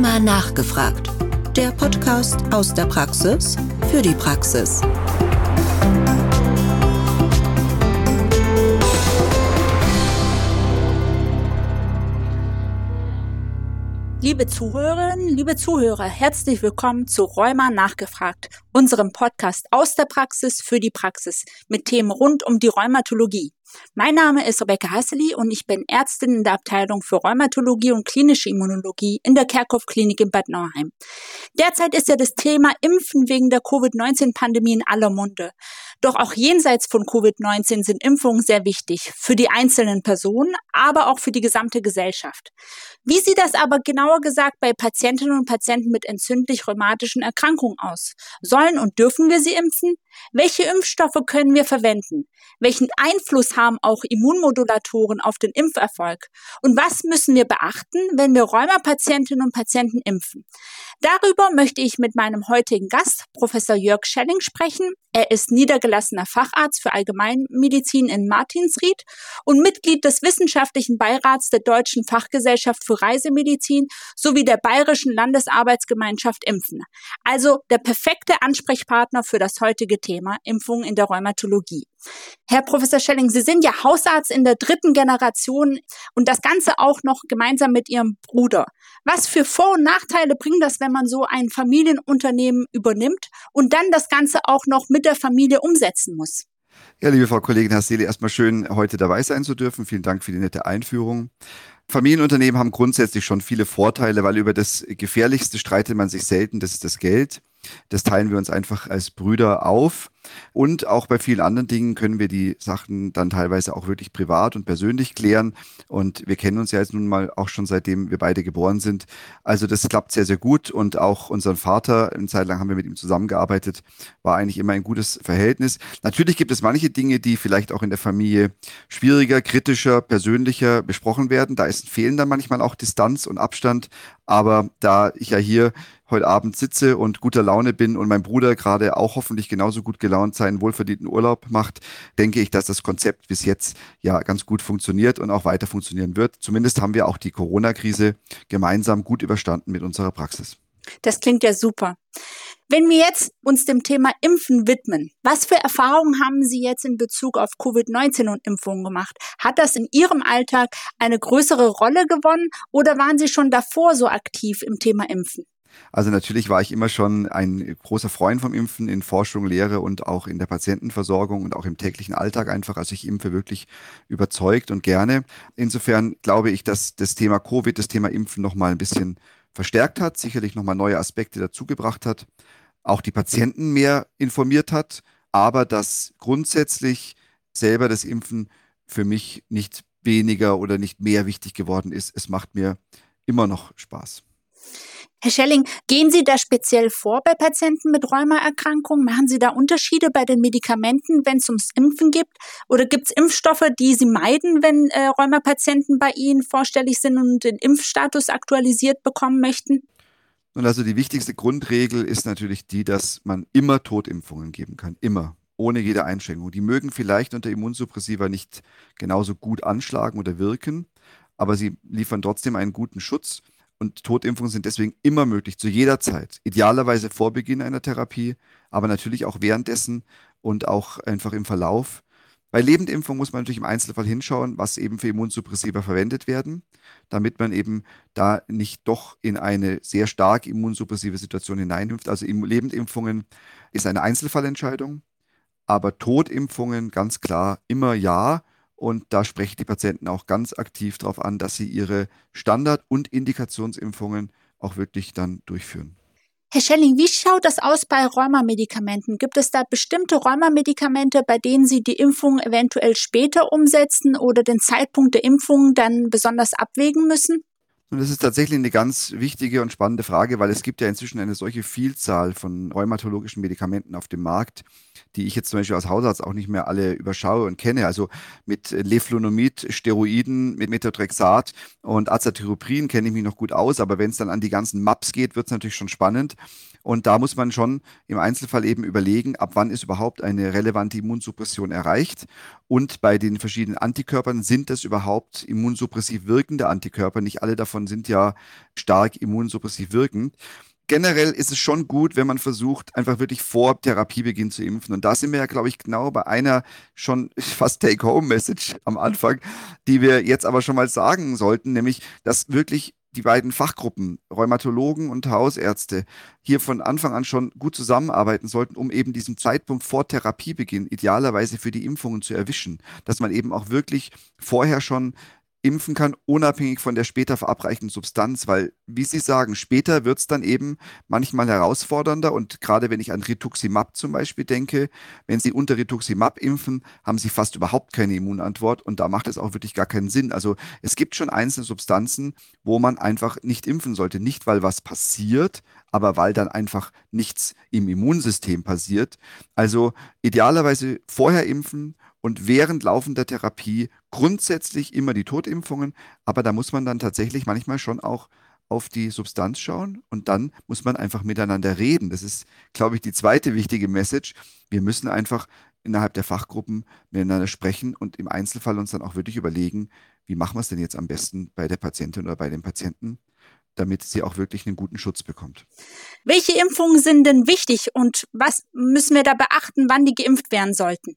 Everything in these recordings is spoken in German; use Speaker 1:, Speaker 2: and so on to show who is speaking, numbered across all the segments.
Speaker 1: Rheuma nachgefragt. Der Podcast aus der Praxis für die Praxis.
Speaker 2: Liebe Zuhörerinnen, liebe Zuhörer, herzlich willkommen zu Rheuma nachgefragt, unserem Podcast aus der Praxis für die Praxis mit Themen rund um die Rheumatologie. Mein Name ist Rebecca Hasseli und ich bin Ärztin in der Abteilung für Rheumatologie und klinische Immunologie in der Kerkhoff Klinik in Bad Nauheim. Derzeit ist ja das Thema Impfen wegen der Covid-19-Pandemie in aller Munde. Doch auch jenseits von Covid-19 sind Impfungen sehr wichtig für die einzelnen Personen, aber auch für die gesamte Gesellschaft. Wie sieht das aber genauer gesagt bei Patientinnen und Patienten mit entzündlich-rheumatischen Erkrankungen aus? Sollen und dürfen wir sie impfen? Welche Impfstoffe können wir verwenden? Welchen Einfluss haben auch Immunmodulatoren auf den Impferfolg? Und was müssen wir beachten, wenn wir Rheumapatientinnen und Patienten impfen? Darüber möchte ich mit meinem heutigen Gast, Professor Jörg Schelling, sprechen. Er ist niedergelassener Facharzt für Allgemeinmedizin in Martinsried und Mitglied des wissenschaftlichen Beirats der Deutschen Fachgesellschaft für Reisemedizin sowie der Bayerischen Landesarbeitsgemeinschaft Impfen. Also der perfekte Ansprechpartner für das heutige Thema Impfungen in der Rheumatologie. Herr Professor Schelling, Sie sind ja Hausarzt in der dritten Generation und das Ganze auch noch gemeinsam mit Ihrem Bruder. Was für Vor- und Nachteile bringt das, wenn man so ein Familienunternehmen übernimmt und dann das Ganze auch noch mit der Familie umsetzen muss?
Speaker 3: Ja, liebe Frau Kollegin Hasseli, erstmal schön, heute dabei sein zu dürfen. Vielen Dank für die nette Einführung. Familienunternehmen haben grundsätzlich schon viele Vorteile, weil über das Gefährlichste streitet man sich selten, das ist das Geld. Das teilen wir uns einfach als Brüder auf. Und auch bei vielen anderen Dingen können wir die Sachen dann teilweise auch wirklich privat und persönlich klären. Und wir kennen uns ja jetzt nun mal auch schon seitdem wir beide geboren sind. Also das klappt sehr, sehr gut. Und auch unseren Vater, eine Zeit lang haben wir mit ihm zusammengearbeitet, war eigentlich immer ein gutes Verhältnis. Natürlich gibt es manche Dinge, die vielleicht auch in der Familie schwieriger, kritischer, persönlicher besprochen werden. Da ist, fehlen dann manchmal auch Distanz und Abstand. Aber da ich ja hier heute Abend sitze und guter Laune bin und mein Bruder gerade auch hoffentlich genauso gut gelaunt seinen wohlverdienten Urlaub macht, denke ich, dass das Konzept bis jetzt ja ganz gut funktioniert und auch weiter funktionieren wird. Zumindest haben wir auch die Corona-Krise gemeinsam gut überstanden mit unserer Praxis.
Speaker 2: Das klingt ja super. Wenn wir jetzt uns dem Thema Impfen widmen, was für Erfahrungen haben Sie jetzt in Bezug auf Covid-19 und Impfungen gemacht? Hat das in Ihrem Alltag eine größere Rolle gewonnen oder waren Sie schon davor so aktiv im Thema Impfen?
Speaker 3: Also natürlich war ich immer schon ein großer Freund vom Impfen in Forschung, Lehre und auch in der Patientenversorgung und auch im täglichen Alltag einfach. Also ich impfe wirklich überzeugt und gerne. Insofern glaube ich, dass das Thema Covid, das Thema Impfen nochmal ein bisschen verstärkt hat, sicherlich nochmal neue Aspekte dazugebracht hat, auch die Patienten mehr informiert hat, aber dass grundsätzlich selber das Impfen für mich nicht weniger oder nicht mehr wichtig geworden ist. Es macht mir immer noch Spaß.
Speaker 2: Herr Schelling, gehen Sie da speziell vor bei Patienten mit Rheumaerkrankungen? Machen Sie da Unterschiede bei den Medikamenten, wenn es ums Impfen gibt? Oder gibt es Impfstoffe, die Sie meiden, wenn äh, Rheumapatienten bei Ihnen vorstellig sind und den Impfstatus aktualisiert bekommen möchten?
Speaker 3: Und also die wichtigste Grundregel ist natürlich die, dass man immer Totimpfungen geben kann. Immer. Ohne jede Einschränkung. Die mögen vielleicht unter Immunsuppressiva nicht genauso gut anschlagen oder wirken, aber sie liefern trotzdem einen guten Schutz. Und Totimpfungen sind deswegen immer möglich, zu jeder Zeit. Idealerweise vor Beginn einer Therapie, aber natürlich auch währenddessen und auch einfach im Verlauf. Bei Lebendimpfung muss man natürlich im Einzelfall hinschauen, was eben für Immunsuppressiva verwendet werden, damit man eben da nicht doch in eine sehr stark immunsuppressive Situation hineinhüpft. Also Lebendimpfungen ist eine Einzelfallentscheidung, aber Totimpfungen ganz klar immer ja. Und da sprechen die Patienten auch ganz aktiv darauf an, dass sie ihre Standard- und Indikationsimpfungen auch wirklich dann durchführen.
Speaker 2: Herr Schelling, wie schaut das aus bei Rheumamedikamenten? Gibt es da bestimmte Rheumamedikamente, bei denen Sie die Impfung eventuell später umsetzen oder den Zeitpunkt der Impfung dann besonders abwägen müssen?
Speaker 3: Und das ist tatsächlich eine ganz wichtige und spannende Frage, weil es gibt ja inzwischen eine solche Vielzahl von rheumatologischen Medikamenten auf dem Markt, die ich jetzt zum Beispiel als Hausarzt auch nicht mehr alle überschaue und kenne. Also mit Leflunomid, Steroiden, mit Methotrexat und Azathioprин kenne ich mich noch gut aus, aber wenn es dann an die ganzen MAPs geht, wird es natürlich schon spannend. Und da muss man schon im Einzelfall eben überlegen, ab wann ist überhaupt eine relevante Immunsuppression erreicht. Und bei den verschiedenen Antikörpern sind das überhaupt immunsuppressiv wirkende Antikörper. Nicht alle davon sind ja stark immunsuppressiv wirkend generell ist es schon gut, wenn man versucht, einfach wirklich vor Therapiebeginn zu impfen. Und da sind wir ja, glaube ich, genau bei einer schon fast Take-Home-Message am Anfang, die wir jetzt aber schon mal sagen sollten, nämlich, dass wirklich die beiden Fachgruppen, Rheumatologen und Hausärzte, hier von Anfang an schon gut zusammenarbeiten sollten, um eben diesen Zeitpunkt vor Therapiebeginn idealerweise für die Impfungen zu erwischen. Dass man eben auch wirklich vorher schon impfen kann, unabhängig von der später verabreichten Substanz, weil, wie Sie sagen, später wird es dann eben manchmal herausfordernder und gerade wenn ich an Rituximab zum Beispiel denke, wenn Sie unter Rituximab impfen, haben Sie fast überhaupt keine Immunantwort und da macht es auch wirklich gar keinen Sinn. Also es gibt schon einzelne Substanzen, wo man einfach nicht impfen sollte, nicht weil was passiert, aber weil dann einfach nichts im Immunsystem passiert. Also idealerweise vorher impfen und während laufender Therapie grundsätzlich immer die Totimpfungen, aber da muss man dann tatsächlich manchmal schon auch auf die Substanz schauen und dann muss man einfach miteinander reden. Das ist, glaube ich, die zweite wichtige Message. Wir müssen einfach innerhalb der Fachgruppen miteinander sprechen und im Einzelfall uns dann auch wirklich überlegen, wie machen wir es denn jetzt am besten bei der Patientin oder bei dem Patienten, damit sie auch wirklich einen guten Schutz bekommt.
Speaker 2: Welche Impfungen sind denn wichtig und was müssen wir da beachten, wann die geimpft werden sollten?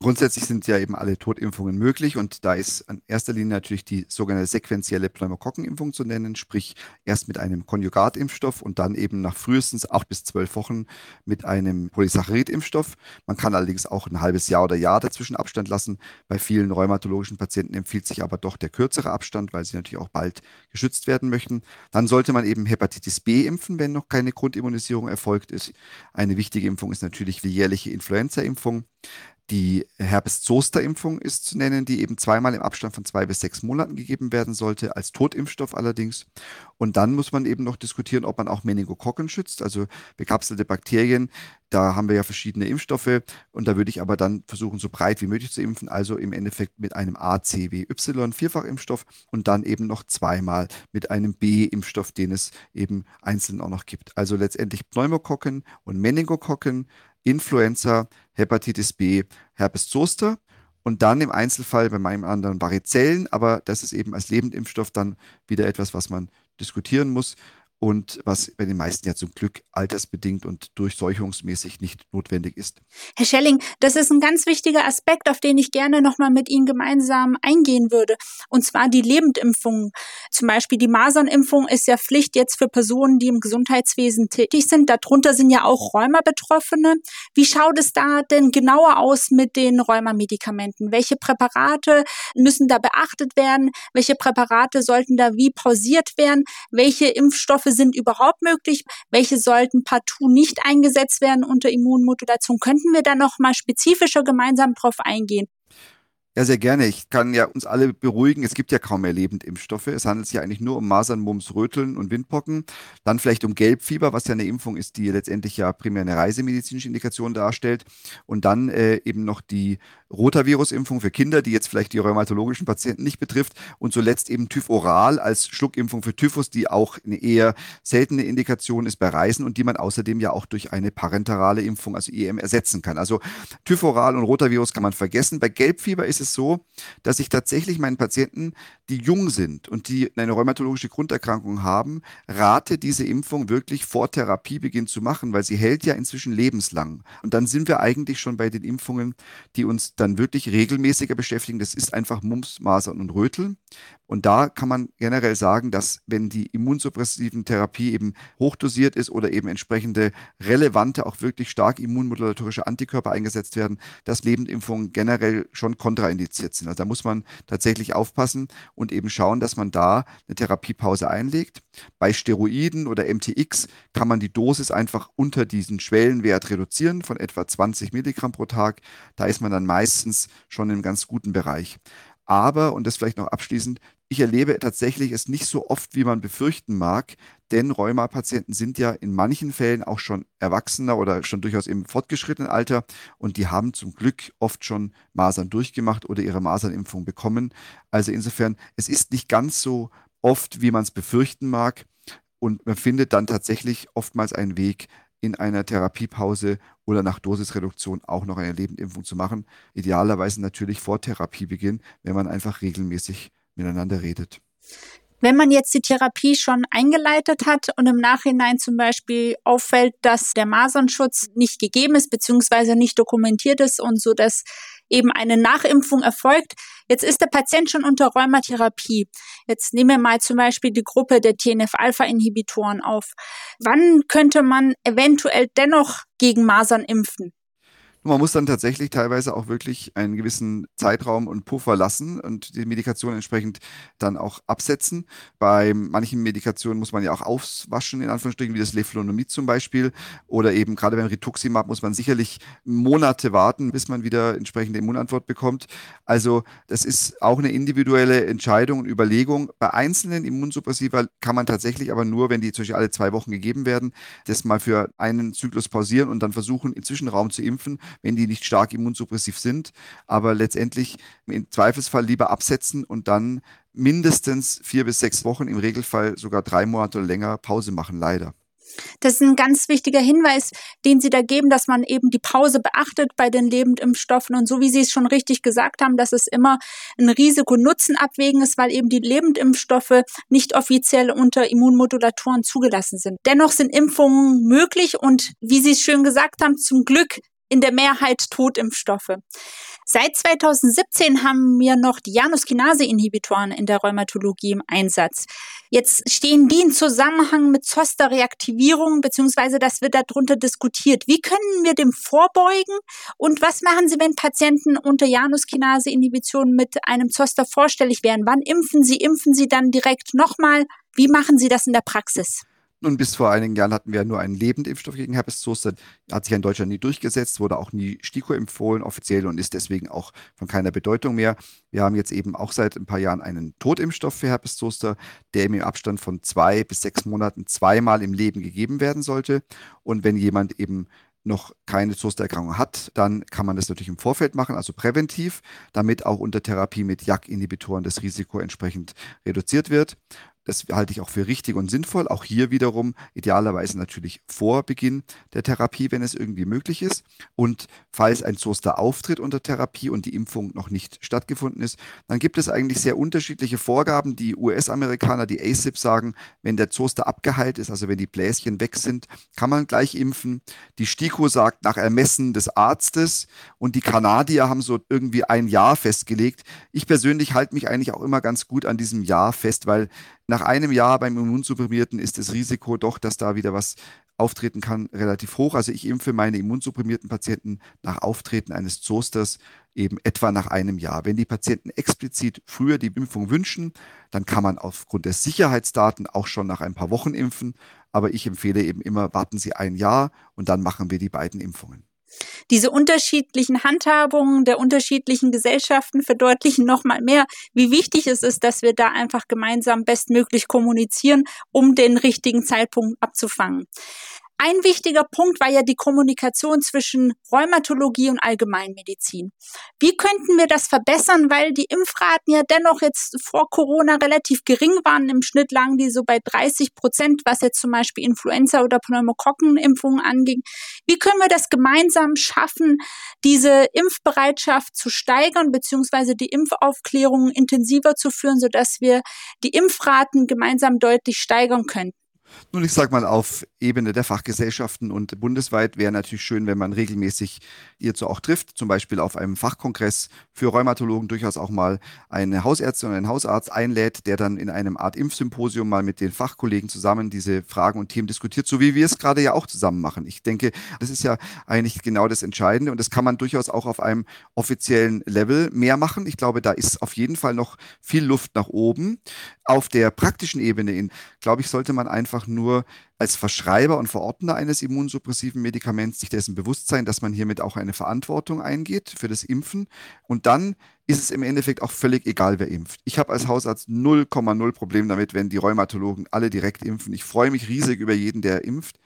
Speaker 3: Grundsätzlich sind ja eben alle Totimpfungen möglich und da ist in erster Linie natürlich die sogenannte sequentielle Pneumokokkenimpfung zu nennen, sprich erst mit einem Konjugatimpfstoff und dann eben nach frühestens acht bis zwölf Wochen mit einem Polysaccharid-Impfstoff. Man kann allerdings auch ein halbes Jahr oder Jahr dazwischen Abstand lassen. Bei vielen rheumatologischen Patienten empfiehlt sich aber doch der kürzere Abstand, weil sie natürlich auch bald geschützt werden möchten. Dann sollte man eben Hepatitis B impfen, wenn noch keine Grundimmunisierung erfolgt ist. Eine wichtige Impfung ist natürlich die jährliche Influenza-Impfung. Die Herpes-Zoster-Impfung ist zu nennen, die eben zweimal im Abstand von zwei bis sechs Monaten gegeben werden sollte, als Totimpfstoff allerdings. Und dann muss man eben noch diskutieren, ob man auch Meningokokken schützt, also bekapselte Bakterien. Da haben wir ja verschiedene Impfstoffe und da würde ich aber dann versuchen, so breit wie möglich zu impfen, also im Endeffekt mit einem ACWY-Vierfachimpfstoff und dann eben noch zweimal mit einem B-Impfstoff, den es eben einzeln auch noch gibt. Also letztendlich Pneumokokken und Meningokokken Influenza, Hepatitis B, Herpes Zoster und dann im Einzelfall bei meinem anderen Varicellen, aber das ist eben als Lebendimpfstoff dann wieder etwas, was man diskutieren muss und was bei den meisten ja zum Glück altersbedingt und durchseuchungsmäßig nicht notwendig ist.
Speaker 2: Herr Schelling, das ist ein ganz wichtiger Aspekt, auf den ich gerne nochmal mit Ihnen gemeinsam eingehen würde, und zwar die Lebendimpfungen. Zum Beispiel die Masernimpfung ist ja Pflicht jetzt für Personen, die im Gesundheitswesen tätig sind. Darunter sind ja auch Rheuma-Betroffene. Wie schaut es da denn genauer aus mit den Rheumamedikamenten? Welche Präparate müssen da beachtet werden? Welche Präparate sollten da wie pausiert werden? Welche Impfstoffe sind überhaupt möglich, welche sollten partout nicht eingesetzt werden unter Immunmodulation. Könnten wir da noch mal spezifischer gemeinsam drauf eingehen?
Speaker 3: Ja, sehr gerne. Ich kann ja uns alle beruhigen. Es gibt ja kaum mehr Lebendimpfstoffe. Es handelt sich ja eigentlich nur um Masern, Mumps, Röteln und Windpocken. Dann vielleicht um Gelbfieber, was ja eine Impfung ist, die letztendlich ja primär eine reisemedizinische Indikation darstellt. Und dann äh, eben noch die Rotavirus-Impfung für Kinder, die jetzt vielleicht die rheumatologischen Patienten nicht betrifft. Und zuletzt eben Typhoral als Schluckimpfung für Typhus, die auch eine eher seltene Indikation ist bei Reisen und die man außerdem ja auch durch eine parenterale Impfung, also IM, ersetzen kann. Also Typhoral und Rotavirus kann man vergessen. Bei Gelbfieber ist es so, dass ich tatsächlich meinen Patienten, die jung sind und die eine rheumatologische Grunderkrankung haben, rate, diese Impfung wirklich vor Therapiebeginn zu machen, weil sie hält ja inzwischen lebenslang. Und dann sind wir eigentlich schon bei den Impfungen, die uns dann wirklich regelmäßiger beschäftigen. Das ist einfach Mumps, Masern und Röteln. Und da kann man generell sagen, dass wenn die immunsuppressiven Therapie eben hochdosiert ist oder eben entsprechende relevante, auch wirklich stark immunmodulatorische Antikörper eingesetzt werden, dass Lebendimpfungen generell schon kontraindiziert sind. Also da muss man tatsächlich aufpassen und eben schauen, dass man da eine Therapiepause einlegt. Bei Steroiden oder MTX kann man die Dosis einfach unter diesen Schwellenwert reduzieren von etwa 20 Milligramm pro Tag. Da ist man dann meistens schon im ganz guten Bereich. Aber, und das vielleicht noch abschließend, ich erlebe tatsächlich es nicht so oft, wie man befürchten mag, denn Rheuma-Patienten sind ja in manchen Fällen auch schon erwachsener oder schon durchaus im fortgeschrittenen Alter und die haben zum Glück oft schon Masern durchgemacht oder ihre Masernimpfung bekommen. Also insofern, es ist nicht ganz so oft, wie man es befürchten mag. Und man findet dann tatsächlich oftmals einen Weg, in einer Therapiepause oder nach Dosisreduktion auch noch eine Lebendimpfung zu machen. Idealerweise natürlich vor Therapiebeginn, wenn man einfach regelmäßig miteinander redet.
Speaker 2: Wenn man jetzt die Therapie schon eingeleitet hat und im Nachhinein zum Beispiel auffällt, dass der Masernschutz nicht gegeben ist, beziehungsweise nicht dokumentiert ist und so, dass eben eine Nachimpfung erfolgt. Jetzt ist der Patient schon unter Rheumatherapie. Jetzt nehmen wir mal zum Beispiel die Gruppe der TNF-Alpha-Inhibitoren auf. Wann könnte man eventuell dennoch gegen Masern impfen?
Speaker 3: Man muss dann tatsächlich teilweise auch wirklich einen gewissen Zeitraum und Puffer lassen und die Medikation entsprechend dann auch absetzen. Bei manchen Medikationen muss man ja auch auswaschen, in Anführungsstrichen, wie das Leflunomid zum Beispiel. Oder eben gerade beim Rituximab muss man sicherlich Monate warten, bis man wieder entsprechende Immunantwort bekommt. Also das ist auch eine individuelle Entscheidung und Überlegung. Bei einzelnen Immunsuppressiva kann man tatsächlich aber nur, wenn die zum Beispiel alle zwei Wochen gegeben werden, das mal für einen Zyklus pausieren und dann versuchen, im Zwischenraum zu impfen wenn die nicht stark immunsuppressiv sind. Aber letztendlich im Zweifelsfall lieber absetzen und dann mindestens vier bis sechs Wochen, im Regelfall sogar drei Monate oder länger Pause machen, leider.
Speaker 2: Das ist ein ganz wichtiger Hinweis, den Sie da geben, dass man eben die Pause beachtet bei den Lebendimpfstoffen. Und so wie Sie es schon richtig gesagt haben, dass es immer ein Risiko-Nutzen-Abwägen ist, weil eben die Lebendimpfstoffe nicht offiziell unter Immunmodulatoren zugelassen sind. Dennoch sind Impfungen möglich und wie Sie es schön gesagt haben, zum Glück in der Mehrheit Totimpfstoffe. Seit 2017 haben wir noch die Januskinase-Inhibitoren in der Rheumatologie im Einsatz. Jetzt stehen die in Zusammenhang mit Zoster-Reaktivierung, beziehungsweise das wird darunter diskutiert. Wie können wir dem vorbeugen? Und was machen Sie, wenn Patienten unter Januskinase-Inhibition mit einem Zoster vorstellig wären? Wann impfen Sie? Impfen Sie dann direkt nochmal? Wie machen Sie das in der Praxis?
Speaker 3: Nun, bis vor einigen Jahren hatten wir nur einen Lebendimpfstoff gegen Herpes Zoster. Hat sich in Deutschland nie durchgesetzt, wurde auch nie STIKO empfohlen offiziell und ist deswegen auch von keiner Bedeutung mehr. Wir haben jetzt eben auch seit ein paar Jahren einen Totimpfstoff für Herpes Zoster, der im Abstand von zwei bis sechs Monaten zweimal im Leben gegeben werden sollte. Und wenn jemand eben noch keine Zostererkrankung hat, dann kann man das natürlich im Vorfeld machen, also präventiv, damit auch unter Therapie mit JAK-Inhibitoren das Risiko entsprechend reduziert wird. Das halte ich auch für richtig und sinnvoll. Auch hier wiederum idealerweise natürlich vor Beginn der Therapie, wenn es irgendwie möglich ist. Und falls ein Zoster auftritt unter Therapie und die Impfung noch nicht stattgefunden ist, dann gibt es eigentlich sehr unterschiedliche Vorgaben. Die US-Amerikaner, die ACIP sagen, wenn der Zoster abgeheilt ist, also wenn die Bläschen weg sind, kann man gleich impfen. Die STIKO sagt nach Ermessen des Arztes und die Kanadier haben so irgendwie ein Jahr festgelegt. Ich persönlich halte mich eigentlich auch immer ganz gut an diesem Jahr fest, weil nach einem Jahr beim Immunsupprimierten ist das Risiko doch, dass da wieder was auftreten kann, relativ hoch. Also ich impfe meine immunsupprimierten Patienten nach Auftreten eines Zosters eben etwa nach einem Jahr. Wenn die Patienten explizit früher die Impfung wünschen, dann kann man aufgrund der Sicherheitsdaten auch schon nach ein paar Wochen impfen. Aber ich empfehle eben immer, warten Sie ein Jahr und dann machen wir die beiden Impfungen.
Speaker 2: Diese unterschiedlichen Handhabungen der unterschiedlichen Gesellschaften verdeutlichen nochmal mehr, wie wichtig es ist, dass wir da einfach gemeinsam bestmöglich kommunizieren, um den richtigen Zeitpunkt abzufangen. Ein wichtiger Punkt war ja die Kommunikation zwischen Rheumatologie und Allgemeinmedizin. Wie könnten wir das verbessern, weil die Impfraten ja dennoch jetzt vor Corona relativ gering waren. Im Schnitt lagen die so bei 30 Prozent, was jetzt zum Beispiel Influenza- oder Pneumokokkenimpfungen anging. Wie können wir das gemeinsam schaffen, diese Impfbereitschaft zu steigern, beziehungsweise die Impfaufklärung intensiver zu führen, sodass wir die Impfraten gemeinsam deutlich steigern könnten?
Speaker 3: Nun, ich sage mal, auf Ebene der Fachgesellschaften und bundesweit wäre natürlich schön, wenn man regelmäßig hierzu auch trifft, zum Beispiel auf einem Fachkongress für Rheumatologen durchaus auch mal eine Hausärztin oder einen Hausarzt einlädt, der dann in einem Art Impfsymposium mal mit den Fachkollegen zusammen diese Fragen und Themen diskutiert, so wie wir es gerade ja auch zusammen machen. Ich denke, das ist ja eigentlich genau das Entscheidende und das kann man durchaus auch auf einem offiziellen Level mehr machen. Ich glaube, da ist auf jeden Fall noch viel Luft nach oben. Auf der praktischen Ebene, glaube ich, sollte man einfach nur als Verschreiber und Verordner eines immunsuppressiven Medikaments sich dessen bewusst sein, dass man hiermit auch eine Verantwortung eingeht für das Impfen. Und dann ist es im Endeffekt auch völlig egal, wer impft. Ich habe als Hausarzt 0,0 Problem damit, wenn die Rheumatologen alle direkt impfen. Ich freue mich riesig über jeden, der impft.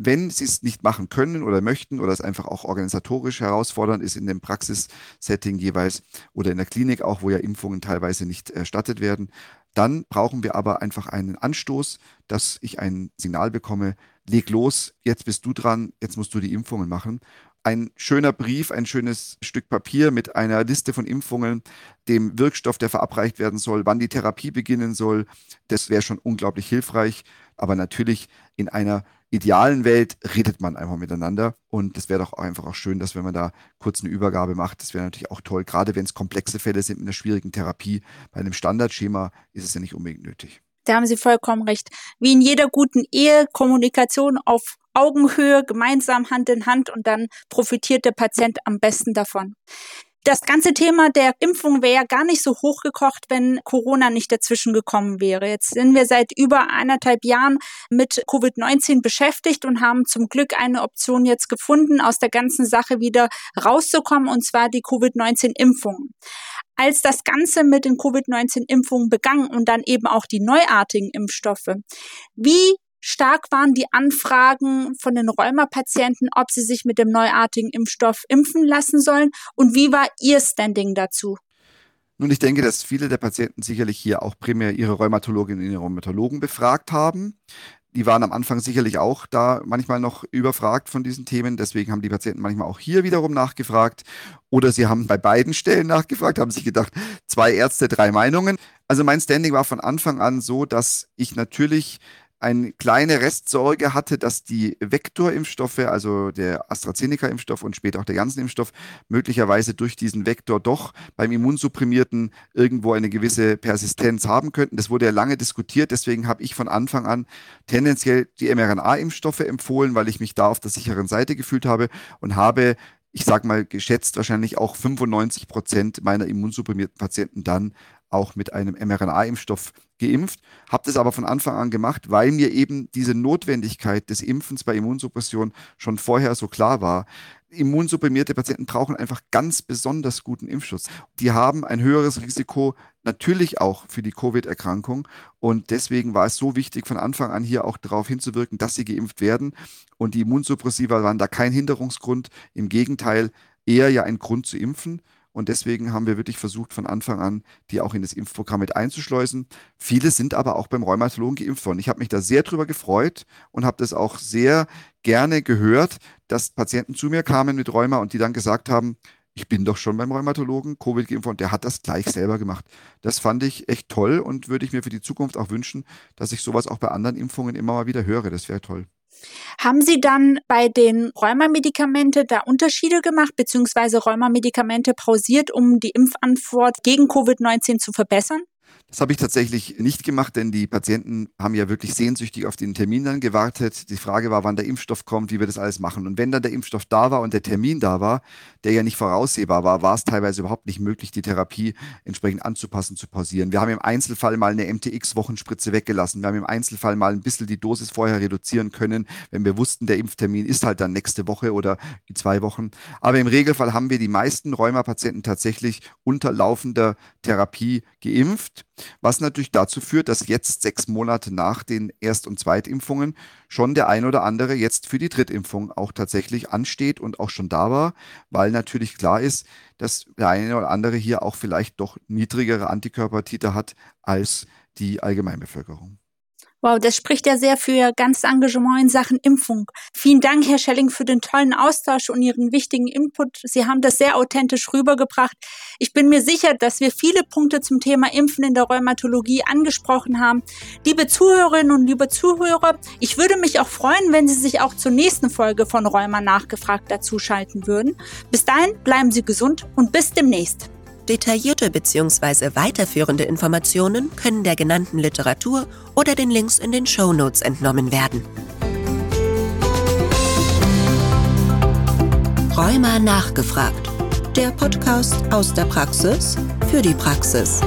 Speaker 3: Wenn sie es nicht machen können oder möchten oder es einfach auch organisatorisch herausfordernd ist in dem Praxissetting jeweils oder in der Klinik auch, wo ja Impfungen teilweise nicht erstattet werden, Dann brauchen wir aber einfach einen Anstoß, dass ich ein Signal bekomme, leg los, jetzt bist du dran, jetzt musst du die Impfungen machen ein schöner Brief, ein schönes Stück Papier mit einer Liste von Impfungen, dem Wirkstoff, der verabreicht werden soll, wann die Therapie beginnen soll. Das wäre schon unglaublich hilfreich. Aber natürlich in einer idealen Welt redet man einfach miteinander. Und das wäre doch einfach auch schön, dass wenn man da kurz eine Übergabe macht, das wäre natürlich auch toll, gerade wenn es komplexe Fälle sind mit einer schwierigen Therapie. Bei einem Standardschema ist es ja nicht unbedingt nötig.
Speaker 2: Da haben Sie vollkommen recht. Wie in jeder guten Ehe, Kommunikation auf Augenhöhe, gemeinsam Hand in Hand und dann profitiert der Patient am besten davon. Das ganze Thema der Impfung wäre gar nicht so hochgekocht, wenn Corona nicht dazwischen gekommen wäre. Jetzt sind wir seit über eineinhalb Jahren mit Covid-19 beschäftigt und haben zum Glück eine Option jetzt gefunden, aus der ganzen Sache wieder rauszukommen, und zwar die Covid-19-Impfung als das Ganze mit den Covid-19-Impfungen begann und dann eben auch die neuartigen Impfstoffe. Wie stark waren die Anfragen von den Rheumapatienten, ob sie sich mit dem neuartigen Impfstoff impfen lassen sollen und wie war Ihr Standing dazu?
Speaker 3: Nun, ich denke, dass viele der Patienten sicherlich hier auch primär ihre Rheumatologinnen und ihre Rheumatologen befragt haben. Die waren am Anfang sicherlich auch da manchmal noch überfragt von diesen Themen. Deswegen haben die Patienten manchmal auch hier wiederum nachgefragt. Oder sie haben bei beiden Stellen nachgefragt, haben sich gedacht, zwei Ärzte, drei Meinungen. Also mein Standing war von Anfang an so, dass ich natürlich eine kleine Restsorge hatte, dass die Vektorimpfstoffe, also der AstraZeneca-Impfstoff und später auch der Janssen-Impfstoff, möglicherweise durch diesen Vektor doch beim Immunsupprimierten irgendwo eine gewisse Persistenz haben könnten. Das wurde ja lange diskutiert, deswegen habe ich von Anfang an tendenziell die mRNA-Impfstoffe empfohlen, weil ich mich da auf der sicheren Seite gefühlt habe und habe ich sage mal, geschätzt wahrscheinlich auch 95 Prozent meiner immunsupprimierten Patienten dann auch mit einem mRNA-Impfstoff geimpft, habe das aber von Anfang an gemacht, weil mir eben diese Notwendigkeit des Impfens bei Immunsuppression schon vorher so klar war. Immunsupprimierte Patienten brauchen einfach ganz besonders guten Impfschutz. Die haben ein höheres Risiko natürlich auch für die Covid-Erkrankung und deswegen war es so wichtig, von Anfang an hier auch darauf hinzuwirken, dass sie geimpft werden und die Immunsuppressiva waren da kein Hinderungsgrund, im Gegenteil eher ja ein Grund zu impfen. Und deswegen haben wir wirklich versucht, von Anfang an die auch in das Impfprogramm mit einzuschleusen. Viele sind aber auch beim Rheumatologen geimpft worden. Ich habe mich da sehr drüber gefreut und habe das auch sehr gerne gehört, dass Patienten zu mir kamen mit Rheuma und die dann gesagt haben, ich bin doch schon beim Rheumatologen, Covid geimpft und der hat das gleich selber gemacht. Das fand ich echt toll und würde ich mir für die Zukunft auch wünschen, dass ich sowas auch bei anderen Impfungen immer mal wieder höre. Das wäre toll.
Speaker 2: Haben Sie dann bei den Rheumamedikamente da Unterschiede gemacht, beziehungsweise Rheumamedikamente pausiert, um die Impfantwort gegen Covid-19 zu verbessern?
Speaker 3: Das habe ich tatsächlich nicht gemacht, denn die Patienten haben ja wirklich sehnsüchtig auf den Termin dann gewartet. Die Frage war, wann der Impfstoff kommt, wie wir das alles machen. Und wenn dann der Impfstoff da war und der Termin da war, der ja nicht voraussehbar war, war es teilweise überhaupt nicht möglich, die Therapie entsprechend anzupassen, zu pausieren. Wir haben im Einzelfall mal eine MTX-Wochenspritze weggelassen. Wir haben im Einzelfall mal ein bisschen die Dosis vorher reduzieren können, wenn wir wussten, der Impftermin ist halt dann nächste Woche oder in zwei Wochen. Aber im Regelfall haben wir die meisten Rheumapatienten tatsächlich unter laufender Therapie geimpft was natürlich dazu führt, dass jetzt sechs Monate nach den Erst- und Zweitimpfungen schon der ein oder andere jetzt für die Drittimpfung auch tatsächlich ansteht und auch schon da war, weil natürlich klar ist, dass der eine oder andere hier auch vielleicht doch niedrigere Antikörpertiter hat als die Allgemeinbevölkerung.
Speaker 2: Wow, das spricht ja sehr für ganzes Engagement in Sachen Impfung. Vielen Dank, Herr Schelling, für den tollen Austausch und Ihren wichtigen Input. Sie haben das sehr authentisch rübergebracht. Ich bin mir sicher, dass wir viele Punkte zum Thema Impfen in der Rheumatologie angesprochen haben. Liebe Zuhörerinnen und liebe Zuhörer, ich würde mich auch freuen, wenn Sie sich auch zur nächsten Folge von Rheuma nachgefragt dazuschalten würden. Bis dahin bleiben Sie gesund und bis demnächst.
Speaker 1: Detaillierte bzw. weiterführende Informationen können der genannten Literatur oder den Links in den Show Notes entnommen werden. Rheuma nachgefragt. Der Podcast aus der Praxis für die Praxis.